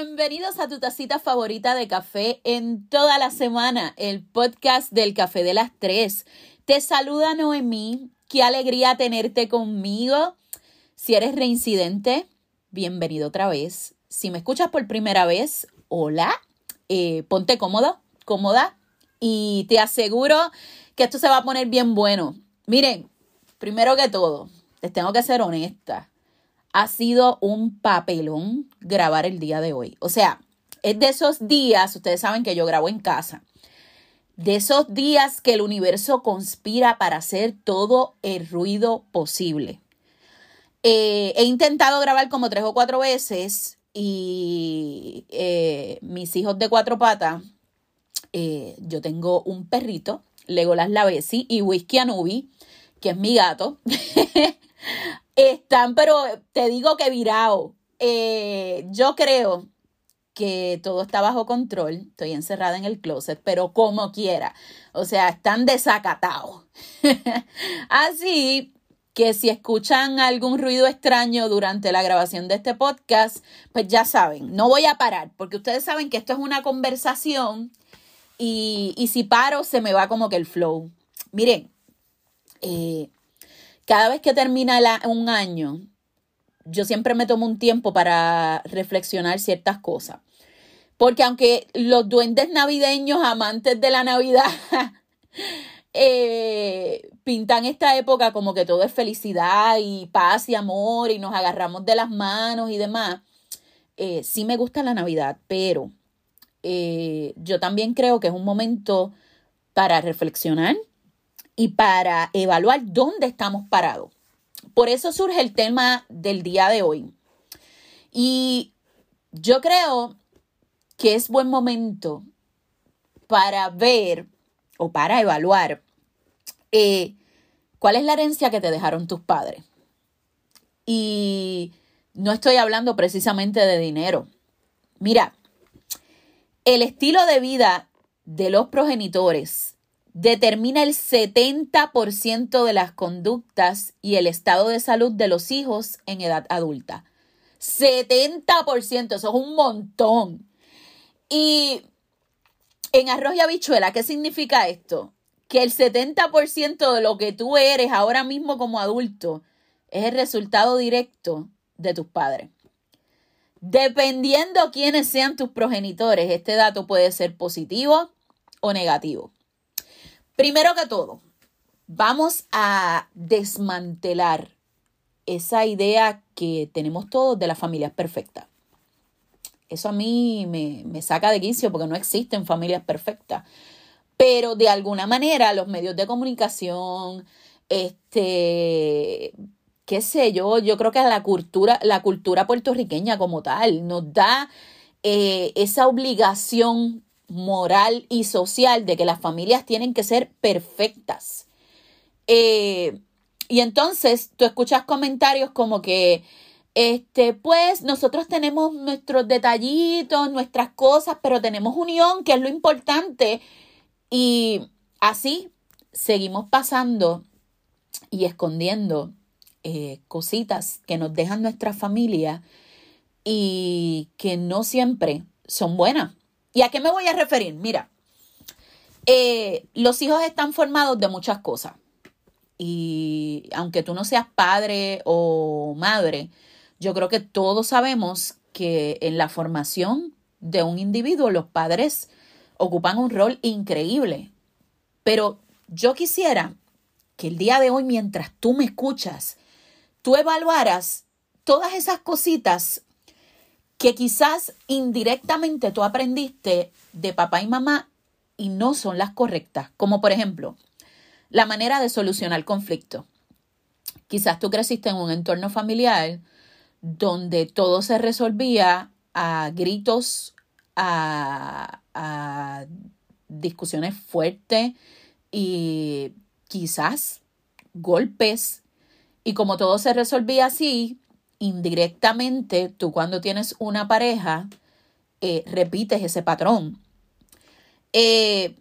Bienvenidos a tu tacita favorita de café en toda la semana, el podcast del café de las tres. Te saluda Noemí, qué alegría tenerte conmigo. Si eres reincidente, bienvenido otra vez. Si me escuchas por primera vez, hola, eh, ponte cómodo, cómoda y te aseguro que esto se va a poner bien bueno. Miren, primero que todo, les tengo que ser honesta ha sido un papelón grabar el día de hoy. O sea, es de esos días, ustedes saben que yo grabo en casa, de esos días que el universo conspira para hacer todo el ruido posible. Eh, he intentado grabar como tres o cuatro veces y eh, mis hijos de cuatro patas, eh, yo tengo un perrito, Legolas Lavesi y Whisky Anubi, que es mi gato. Están, pero te digo que virado. Eh, yo creo que todo está bajo control. Estoy encerrada en el closet, pero como quiera. O sea, están desacatados. Así que si escuchan algún ruido extraño durante la grabación de este podcast, pues ya saben, no voy a parar, porque ustedes saben que esto es una conversación y, y si paro se me va como que el flow. Miren, eh, cada vez que termina un año, yo siempre me tomo un tiempo para reflexionar ciertas cosas. Porque aunque los duendes navideños, amantes de la Navidad, eh, pintan esta época como que todo es felicidad y paz y amor y nos agarramos de las manos y demás, eh, sí me gusta la Navidad, pero eh, yo también creo que es un momento para reflexionar, y para evaluar dónde estamos parados. Por eso surge el tema del día de hoy. Y yo creo que es buen momento para ver o para evaluar eh, cuál es la herencia que te dejaron tus padres. Y no estoy hablando precisamente de dinero. Mira, el estilo de vida de los progenitores determina el 70% de las conductas y el estado de salud de los hijos en edad adulta. 70%, eso es un montón. Y en arroz y habichuela, ¿qué significa esto? Que el 70% de lo que tú eres ahora mismo como adulto es el resultado directo de tus padres. Dependiendo quiénes sean tus progenitores, este dato puede ser positivo o negativo. Primero que todo, vamos a desmantelar esa idea que tenemos todos de las familias perfectas. Eso a mí me, me saca de quicio porque no existen familias perfectas. Pero de alguna manera los medios de comunicación, este, qué sé yo, yo creo que la cultura, la cultura puertorriqueña como tal nos da eh, esa obligación moral y social de que las familias tienen que ser perfectas. Eh, y entonces tú escuchas comentarios como que, este, pues nosotros tenemos nuestros detallitos, nuestras cosas, pero tenemos unión, que es lo importante. Y así seguimos pasando y escondiendo eh, cositas que nos dejan nuestra familia y que no siempre son buenas. ¿Y a qué me voy a referir? Mira, eh, los hijos están formados de muchas cosas. Y aunque tú no seas padre o madre, yo creo que todos sabemos que en la formación de un individuo los padres ocupan un rol increíble. Pero yo quisiera que el día de hoy, mientras tú me escuchas, tú evaluaras todas esas cositas que quizás indirectamente tú aprendiste de papá y mamá y no son las correctas, como por ejemplo la manera de solucionar conflicto. Quizás tú creciste en un entorno familiar donde todo se resolvía a gritos, a, a discusiones fuertes y quizás golpes. Y como todo se resolvía así, indirectamente tú cuando tienes una pareja eh, repites ese patrón. Eh,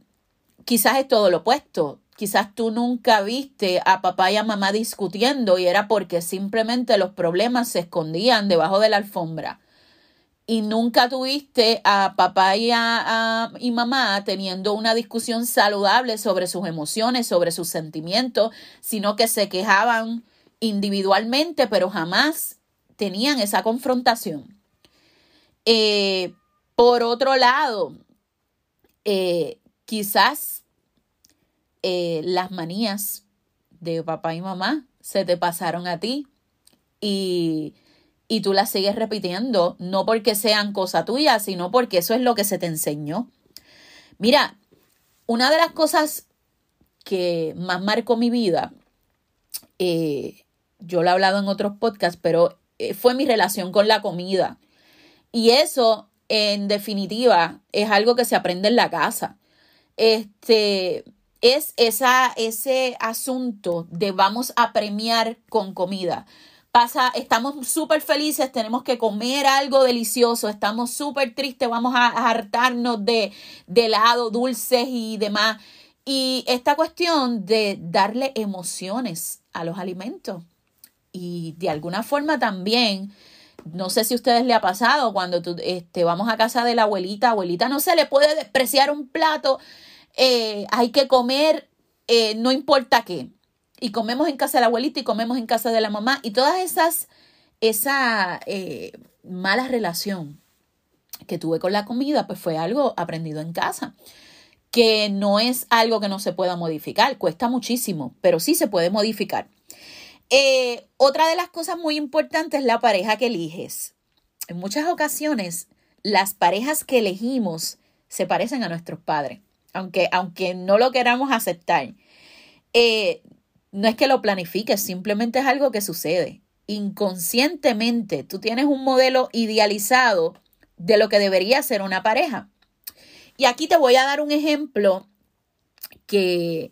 quizás es todo lo opuesto. Quizás tú nunca viste a papá y a mamá discutiendo y era porque simplemente los problemas se escondían debajo de la alfombra. y nunca tuviste a papá y a, y mamá teniendo una discusión saludable sobre sus emociones, sobre sus sentimientos, sino que se quejaban individualmente, pero jamás tenían esa confrontación. Eh, por otro lado, eh, quizás eh, las manías de papá y mamá se te pasaron a ti y y tú las sigues repitiendo, no porque sean cosa tuya, sino porque eso es lo que se te enseñó. Mira, una de las cosas que más marcó mi vida, yo lo he hablado en otros podcasts, pero fue mi relación con la comida. Y eso, en definitiva, es algo que se aprende en la casa. Este es esa, ese asunto de vamos a premiar con comida pasa, estamos súper felices, tenemos que comer algo delicioso, estamos súper tristes, vamos a hartarnos de, de helado, dulces y demás. Y esta cuestión de darle emociones a los alimentos. Y de alguna forma también, no sé si a ustedes le ha pasado cuando tú, este, vamos a casa de la abuelita, abuelita, no se le puede despreciar un plato, eh, hay que comer, eh, no importa qué y comemos en casa de la abuelita y comemos en casa de la mamá y todas esas, esa eh, mala relación que tuve con la comida, pues fue algo aprendido en casa, que no es algo que no se pueda modificar, cuesta muchísimo, pero sí se puede modificar. Eh, otra de las cosas muy importantes es la pareja que eliges. En muchas ocasiones, las parejas que elegimos se parecen a nuestros padres, aunque, aunque no lo queramos aceptar. Eh, no es que lo planifiques, simplemente es algo que sucede. Inconscientemente tú tienes un modelo idealizado de lo que debería ser una pareja. Y aquí te voy a dar un ejemplo que,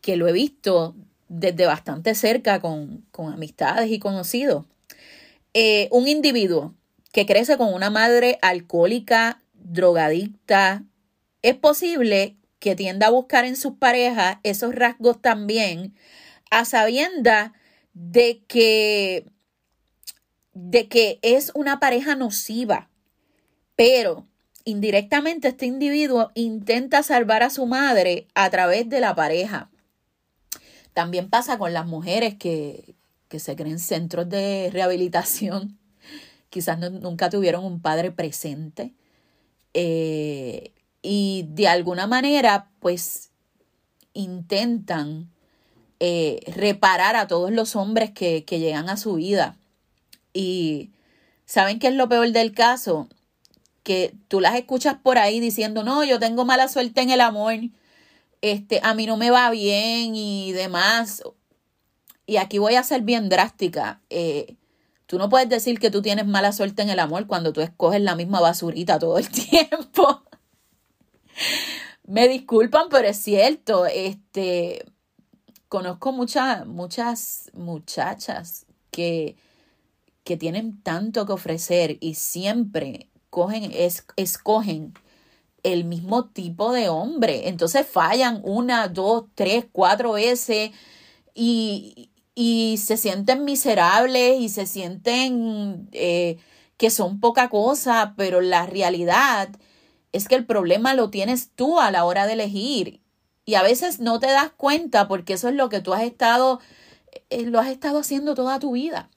que lo he visto desde bastante cerca con, amistades y conocidos. Eh, un individuo que crece con una madre alcohólica, drogadicta, es posible que tienda a buscar en sus parejas esos rasgos también, a sabienda de que, de que es una pareja nociva, pero indirectamente este individuo intenta salvar a su madre a través de la pareja. También pasa con las mujeres que, que se creen centros de rehabilitación, quizás nunca tuvieron un padre presente. Eh, y de alguna manera pues intentan eh, reparar a todos los hombres que, que llegan a su vida. Y ¿saben qué es lo peor del caso? Que tú las escuchas por ahí diciendo, no, yo tengo mala suerte en el amor, este, a mí no me va bien y demás. Y aquí voy a ser bien drástica. Eh, tú no puedes decir que tú tienes mala suerte en el amor cuando tú escoges la misma basurita todo el tiempo. Me disculpan, pero es cierto. Este, conozco muchas, muchas muchachas que, que tienen tanto que ofrecer y siempre cogen, es, escogen el mismo tipo de hombre. Entonces fallan una, dos, tres, cuatro veces y, y se sienten miserables y se sienten eh, que son poca cosa, pero la realidad es que el problema lo tienes tú a la hora de elegir. Y a veces no te das cuenta porque eso es lo que tú has estado, eh, lo has estado haciendo toda tu vida.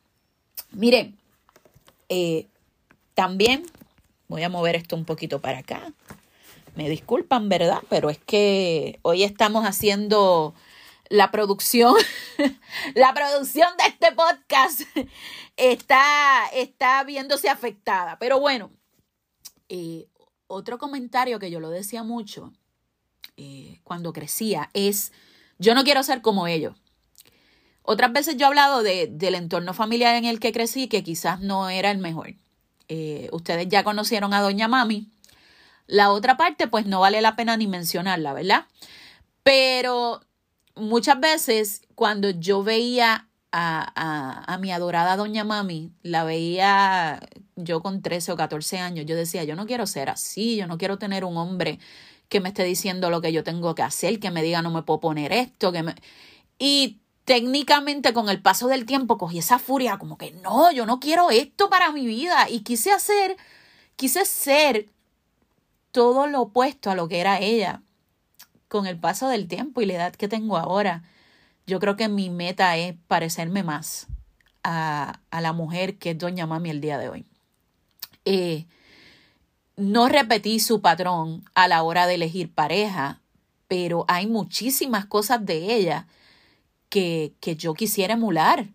Miren, eh, también voy a mover esto un poquito para acá. Me disculpan, ¿verdad? Pero es que hoy estamos haciendo la producción, la producción de este podcast está, está viéndose afectada. Pero bueno, eh, otro comentario que yo lo decía mucho eh, cuando crecía es, yo no quiero ser como ellos. Otras veces yo he hablado de, del entorno familiar en el que crecí, que quizás no era el mejor. Eh, ustedes ya conocieron a Doña Mami. La otra parte, pues no vale la pena ni mencionarla, ¿verdad? Pero muchas veces cuando yo veía a, a, mi adorada Doña Mami, la veía yo con 13 o 14 años, yo decía, yo no quiero ser así, yo no quiero tener un hombre que me esté diciendo lo que yo tengo que hacer, que me diga no me puedo poner esto, que me... Y técnicamente con el paso del tiempo cogí esa furia como que no, yo no quiero esto para mi vida y quise hacer quise ser todo lo opuesto a lo que era ella. Con el paso del tiempo y la edad que tengo ahora, yo creo que mi meta es parecerme más a, a la mujer que es Doña Mami el día de hoy. Eh, no repetí su patrón a la hora de elegir pareja, pero hay muchísimas cosas de ella que, que yo quisiera emular.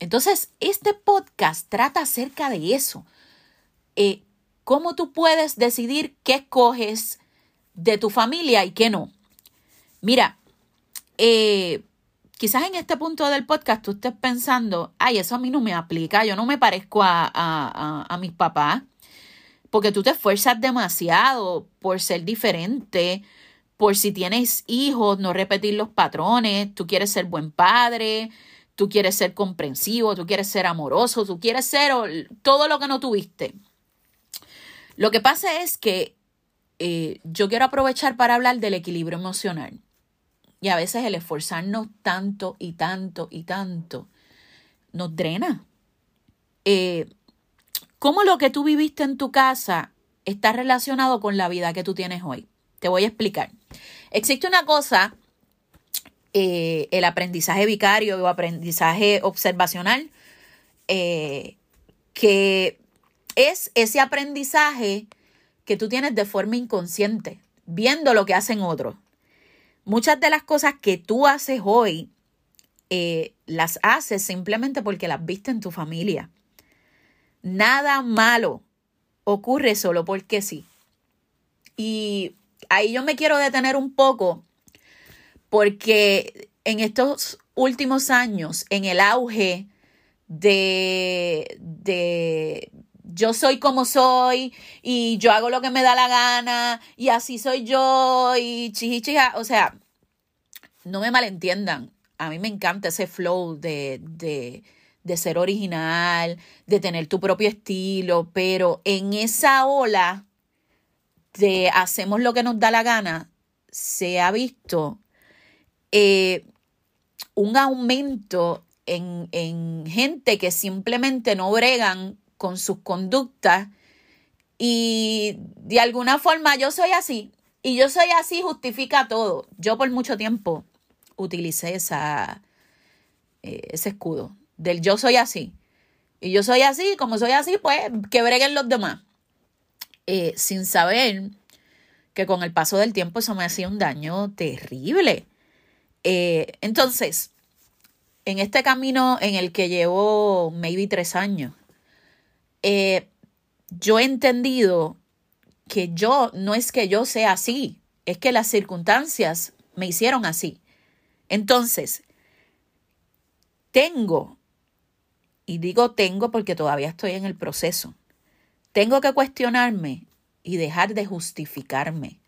Entonces, este podcast trata acerca de eso. Eh, ¿Cómo tú puedes decidir qué escoges de tu familia y qué no? Mira, eh, quizás en este punto del podcast tú estés pensando, ay, eso a mí no me aplica, yo no me parezco a, a mis papás, porque tú te esfuerzas demasiado por ser diferente, por si tienes hijos, no repetir los patrones, tú quieres ser buen padre, tú quieres ser comprensivo, tú quieres ser amoroso, tú quieres ser todo lo que no tuviste. Lo que pasa es que eh, yo quiero aprovechar para hablar del equilibrio emocional. Y a veces el esforzarnos tanto y tanto y tanto nos drena. Eh, ¿Cómo lo que tú viviste en tu casa está relacionado con la vida que tú tienes hoy? Te voy a explicar. Existe una cosa, eh, el aprendizaje vicario o aprendizaje observacional, que es ese aprendizaje que tú tienes de forma inconsciente, viendo lo que hacen otros. Muchas de las cosas que tú haces hoy, eh, las haces simplemente porque las viste en tu familia. Nada malo ocurre solo porque sí. Y ahí yo me quiero detener un poco porque en estos últimos años, en el auge de, de yo soy como soy y yo hago lo que me da la gana y así soy yo y chichichija, o sea, no me malentiendan, a mí me encanta ese flow de, de, de ser original, de tener tu propio estilo, pero en esa ola de hacemos lo que nos da la gana, se ha visto eh, un aumento en, en gente que simplemente no bregan con sus conductas y de alguna forma yo soy así y yo soy así justifica todo. Yo por mucho tiempo utilicé esa, eh, ese escudo del yo soy así. Y yo soy así, como soy así, pues que breguen los demás. Eh, sin saber que con el paso del tiempo eso me hacía un daño terrible. Eh, entonces, en este camino en el que llevo maybe tres años, eh, yo he entendido que yo no es que yo sea así, es que las circunstancias me hicieron así. Entonces, tengo, y digo tengo porque todavía estoy en el proceso, tengo que cuestionarme y dejar de justificarme.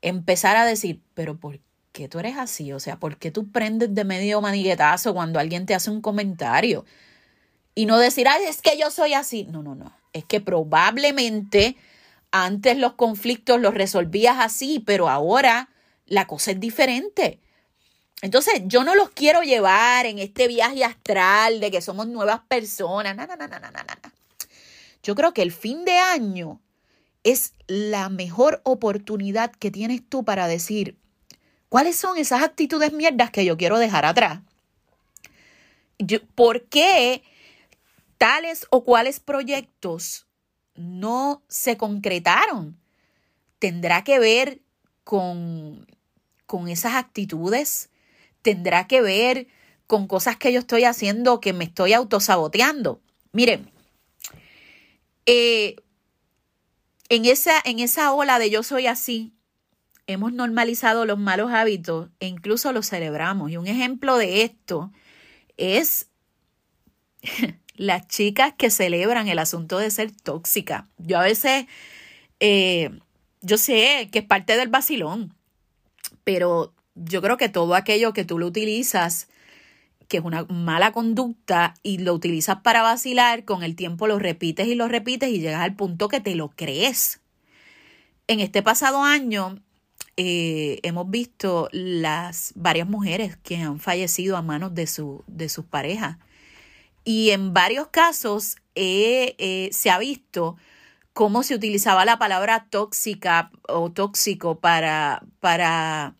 Empezar a decir, pero ¿por qué tú eres así? O sea, ¿por qué tú prendes de medio maniguetazo cuando alguien te hace un comentario? Y no decir, ay, es que yo soy así. No, no, no. Es que probablemente antes los conflictos los resolvías así, pero ahora la cosa es diferente. Entonces, yo no los quiero llevar en este viaje astral de que somos nuevas personas. No, no, no, no, no, no. Yo creo que el fin de año es la mejor oportunidad que tienes tú para decir cuáles son esas actitudes mierdas que yo quiero dejar atrás. ¿Por qué tales o cuales proyectos no se concretaron? ¿Tendrá que ver con, con esas actitudes? ¿Tendrá que ver con cosas que yo estoy haciendo que me estoy autosaboteando? Miren, eh, en esa, en esa ola de yo soy así, hemos normalizado los malos hábitos e incluso los celebramos. Y un ejemplo de esto es las chicas que celebran el asunto de ser tóxica. Yo a veces, eh, yo sé que es parte del vacilón, pero yo creo que todo aquello que tú lo utilizas, que es una mala conducta, y lo utilizas para vacilar, con el tiempo lo repites y lo repites y llegas al punto que te lo crees. En este pasado año eh, hemos visto las varias mujeres que han fallecido a manos de, su, de sus parejas. Y en varios casos eh, se ha visto cómo se utilizaba la palabra tóxica o tóxico para, para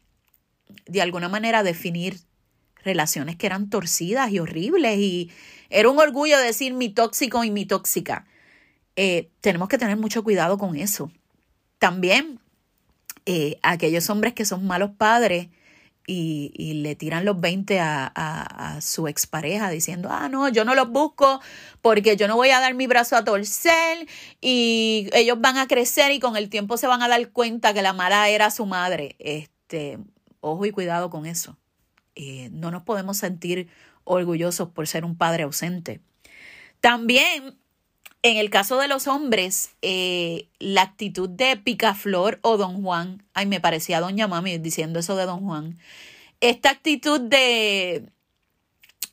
de alguna manera definir relaciones que eran torcidas y horribles y era un orgullo decir mi tóxico y mi tóxica. Eh, tenemos que tener mucho cuidado con eso. También eh, aquellos hombres que son malos padres y, le tiran los 20 a, a, su expareja diciendo, ah, no, yo no los busco porque yo no voy a dar mi brazo a torcer y ellos van a crecer y con el tiempo se van a dar cuenta que la mala era su madre. Este, ojo y cuidado con eso. Eh, no nos podemos sentir orgullosos por ser un padre ausente. También, en el caso de los hombres, eh, la actitud de Picaflor o Don Juan, ay, me parecía Doña Mami diciendo eso de Don Juan, esta actitud de,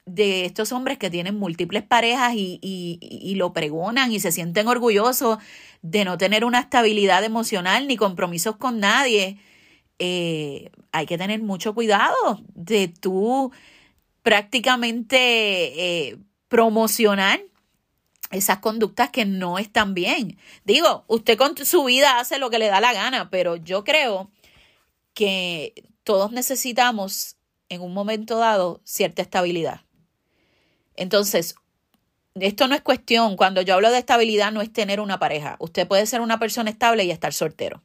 de estos hombres que tienen múltiples parejas y, y, lo pregonan y se sienten orgullosos de no tener una estabilidad emocional ni compromisos con nadie, eh, hay que tener mucho cuidado de tú prácticamente eh, promocionar esas conductas que no están bien. Digo, usted con su vida hace lo que le da la gana, pero yo creo que todos necesitamos en un momento dado cierta estabilidad. Entonces, esto no es cuestión, cuando yo hablo de estabilidad no es tener una pareja. Usted puede ser una persona estable y estar soltero.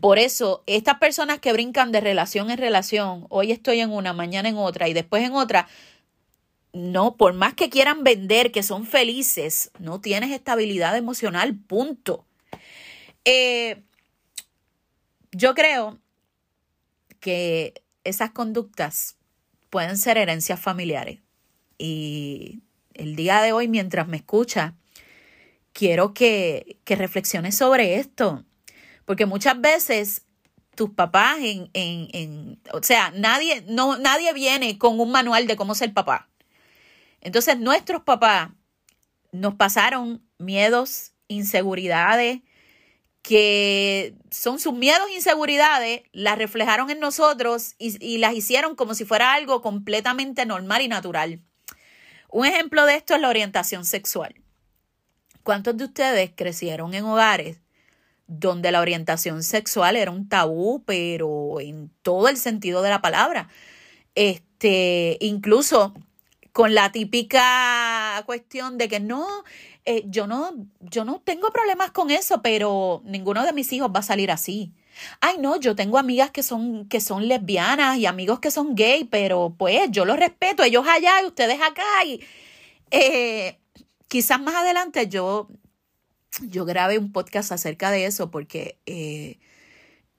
Por eso, estas personas que brincan de relación en relación, hoy estoy en una, mañana en otra y después en otra, no, por más que quieran vender que son felices, no tienes estabilidad emocional, punto. Eh, yo creo que esas conductas pueden ser herencias familiares. Y el día de hoy, mientras me escucha, quiero que, que reflexiones sobre esto. Porque muchas veces tus papás en, en, en, o sea, nadie, no, nadie viene con un manual de cómo ser papá. Entonces, nuestros papás nos pasaron miedos, inseguridades, que son sus miedos inseguridades, las reflejaron en nosotros y, y, las hicieron como si fuera algo completamente normal y natural. Un ejemplo de esto es la orientación sexual. ¿Cuántos de ustedes crecieron en hogares donde la orientación sexual era un tabú, pero en todo el sentido de la palabra. Este, incluso con la típica cuestión de que no, eh, yo no, yo no tengo problemas con eso, pero ninguno de mis hijos va a salir así. Ay, no, yo tengo amigas que son, que son lesbianas y amigos que son gay, pero pues yo los respeto, ellos allá y ustedes acá. Y, eh, quizás más adelante yo yo grabé un podcast acerca de eso porque eh,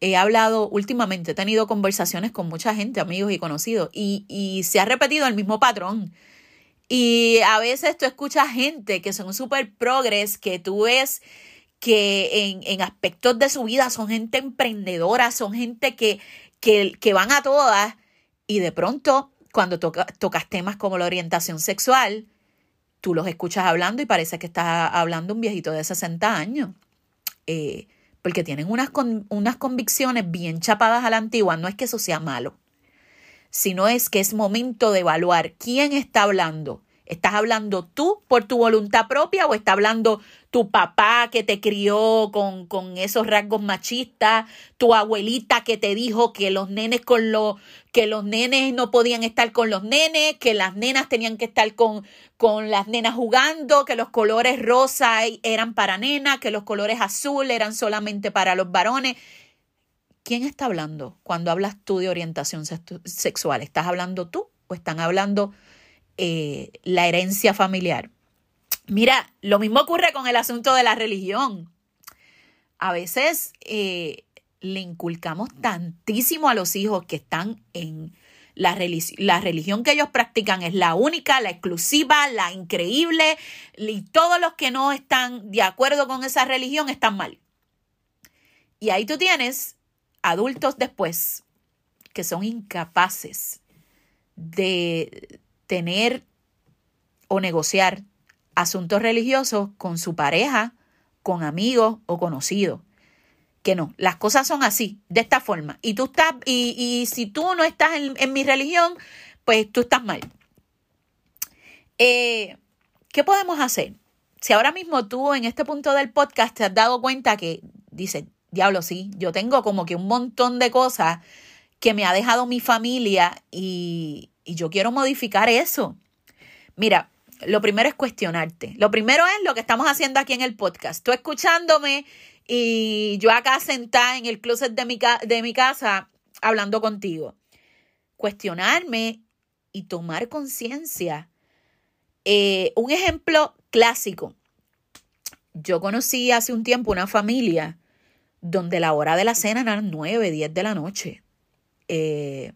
he hablado últimamente, he tenido conversaciones con mucha gente, amigos y conocidos, y, y se ha repetido el mismo patrón. Y a veces tú escuchas gente que son súper progres, que tú ves que en, en, aspectos de su vida son gente emprendedora, son gente que, que, que van a todas, y de pronto, cuando tocas temas como la orientación sexual, tú los escuchas hablando y parece que estás hablando un viejito de 60 años. Eh, porque tienen unas, unas convicciones bien chapadas a la antigua. No es que eso sea malo, sino es que es momento de evaluar quién está hablando ¿Estás hablando tú por tu voluntad propia o está hablando tu papá que te crió con, con esos rasgos machistas, tu abuelita que te dijo que los nenes con los que los nenes no podían estar con los nenes, que las nenas tenían que estar con, con las nenas jugando, que los colores rosa eran para nenas, que los colores azul eran solamente para los varones. ¿Quién está hablando cuando hablas tú de orientación sexual? ¿Estás hablando tú o están hablando eh, la herencia familiar. Mira, lo mismo ocurre con el asunto de la religión. A veces eh, le inculcamos tantísimo a los hijos que están en la, la religión que ellos practican es la única, la exclusiva, la increíble, y todos los que no están de acuerdo con esa religión están mal. Y ahí tú tienes adultos después que son incapaces de tener o negociar asuntos religiosos con su pareja, con amigos o conocidos. Que no, las cosas son así, de esta forma. Y tú estás, y, si tú no estás en, mi religión, pues tú estás mal. Eh, ¿Qué podemos hacer? si ahora mismo tú en este punto del podcast te has dado cuenta que dice, diablo, sí, yo tengo como que un montón de cosas que me ha dejado mi familia y, y yo quiero modificar eso. Mira, lo primero es cuestionarte. Lo primero es lo que estamos haciendo aquí en el podcast. Tú escuchándome y yo acá sentada en el closet de mi, de mi casa hablando contigo. Cuestionarme y tomar conciencia. Eh, un ejemplo clásico. Yo conocí hace un tiempo una familia donde la hora de la cena era 9, 10 de la noche. Eh,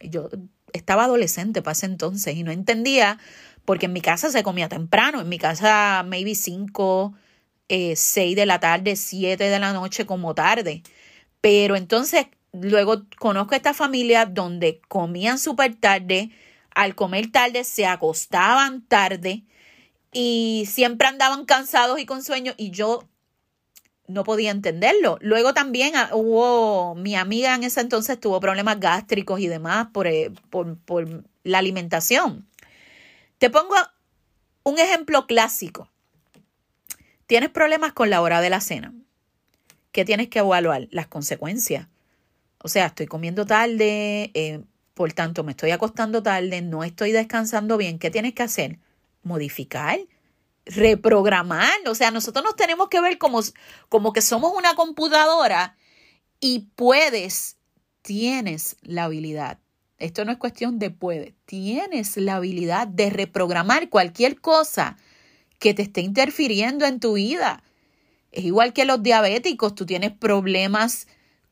yo estaba adolescente para ese entonces y no entendía porque en mi casa se comía temprano, en mi casa maybe 5, 6 eh, de la tarde, 7 de la noche como tarde. Pero entonces luego conozco esta familia donde comían súper tarde, al comer tarde se acostaban tarde y siempre andaban cansados y con sueño. Y yo no podía entenderlo. Luego también ah, hubo, mi amiga en ese entonces tuvo problemas gástricos y demás por, eh, por, por la alimentación. Te pongo un ejemplo clásico. Tienes problemas con la hora de la cena. ¿Qué tienes que evaluar? Las consecuencias. O sea, estoy comiendo tarde, eh, por tanto me estoy acostando tarde, no estoy descansando bien. ¿Qué tienes que hacer? Modificar, reprogramar. O sea, nosotros nos tenemos que ver como, como que somos una computadora y puedes, tienes la habilidad esto no es cuestión de puede. Tienes la habilidad de reprogramar cualquier cosa que te esté interfiriendo en tu vida. Es igual que los diabéticos, tú tienes problemas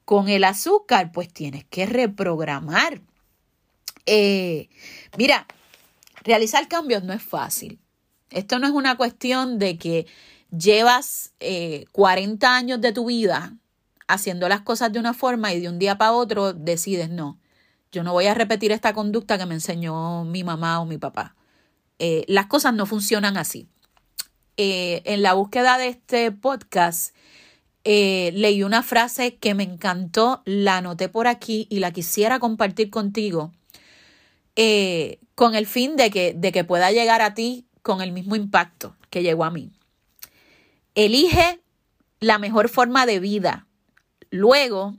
con el azúcar, pues tienes que reprogramar. Eh, mira, realizar cambios no es fácil. Esto no es una cuestión de que llevas 40 eh, años de tu vida haciendo las cosas de una forma y de un día para otro decides no. Yo no voy a repetir esta conducta que me enseñó mi mamá o mi papá. Eh, las cosas no funcionan así. Eh, en la búsqueda de este podcast eh, leí una frase que me encantó, la anoté por aquí y la quisiera compartir contigo con el fin de que, de que pueda llegar a ti con el mismo impacto que llegó a mí. Elige la mejor forma de vida. Luego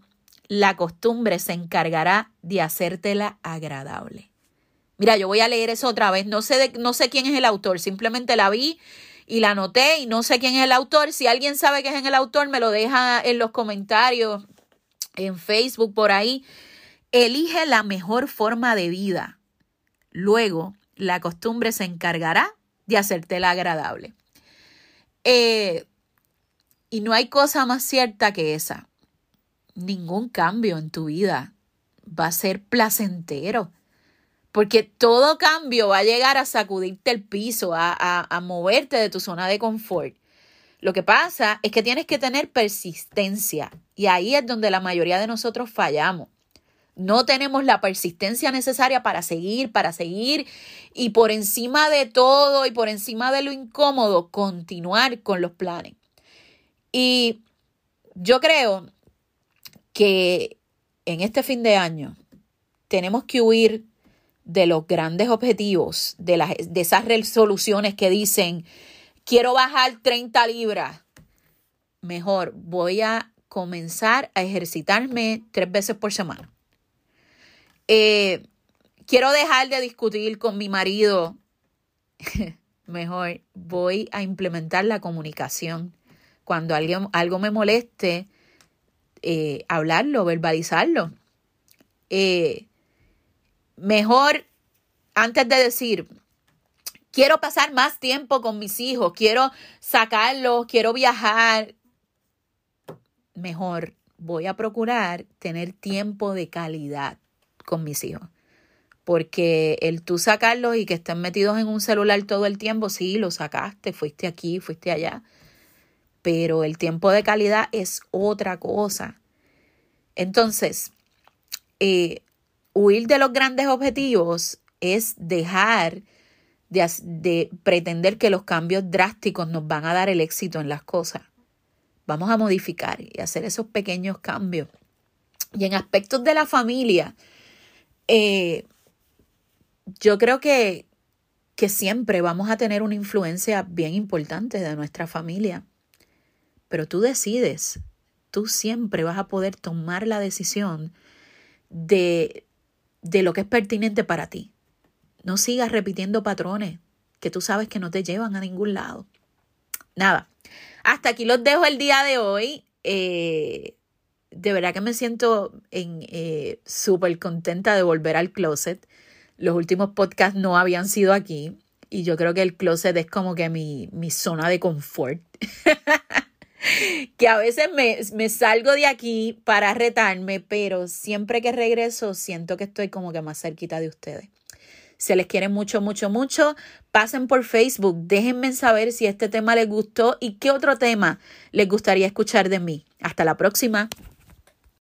la costumbre se encargará de hacértela agradable. Mira, yo voy a leer eso otra vez. No sé, no sé quién es el autor, simplemente la vi y la anoté y no sé quién es el autor. Si alguien sabe quién es el autor, me lo deja en los comentarios, en Facebook, por ahí. Elige la mejor forma de vida. Luego, la costumbre se encargará de hacértela agradable. Eh, y no hay cosa más cierta que esa ningún cambio en tu vida va a ser placentero. Porque todo cambio va a llegar a sacudirte el piso, a, a, moverte de tu zona de confort. Lo que pasa es que tienes que tener persistencia y ahí es donde la mayoría de nosotros fallamos. No tenemos la persistencia necesaria para seguir, para seguir y por encima de todo y por encima de lo incómodo, continuar con los planes. Y yo creo que en este fin de año tenemos que huir de los grandes objetivos, de, las, de esas resoluciones que dicen, quiero bajar 30 libras. Mejor, voy a comenzar a ejercitarme tres veces por semana. Eh, quiero dejar de discutir con mi marido. Mejor, voy a implementar la comunicación. Cuando alguien, algo me moleste, eh, hablarlo, verbalizarlo. Eh, mejor antes de decir, quiero pasar más tiempo con mis hijos, quiero sacarlos, quiero viajar, mejor voy a procurar tener tiempo de calidad con mis hijos. Porque el tú sacarlos y que estén metidos en un celular todo el tiempo, sí, lo sacaste, fuiste aquí, fuiste allá pero el tiempo de calidad es otra cosa. Entonces, eh, huir de los grandes objetivos es dejar de, de, pretender que los cambios drásticos nos van a dar el éxito en las cosas. Vamos a modificar y hacer esos pequeños cambios. Y en aspectos de la familia, eh, yo creo que que siempre vamos a tener una influencia bien importante de nuestra familia. Pero tú decides, tú siempre vas a poder tomar la decisión de, de lo que es pertinente para ti. No sigas repitiendo patrones que tú sabes que no te llevan a ningún lado. Nada, hasta aquí los dejo el día de hoy. Eh, de verdad que me siento eh, súper contenta de volver al closet. Los últimos podcasts no habían sido aquí y yo creo que el closet es como que mi, mi zona de confort. que a veces me, me, salgo de aquí para retarme, pero siempre que regreso siento que estoy como que más cerquita de ustedes. Se les quiere mucho, mucho, mucho. Pasen por Facebook, déjenme saber si este tema les gustó y qué otro tema les gustaría escuchar de mí. Hasta la próxima.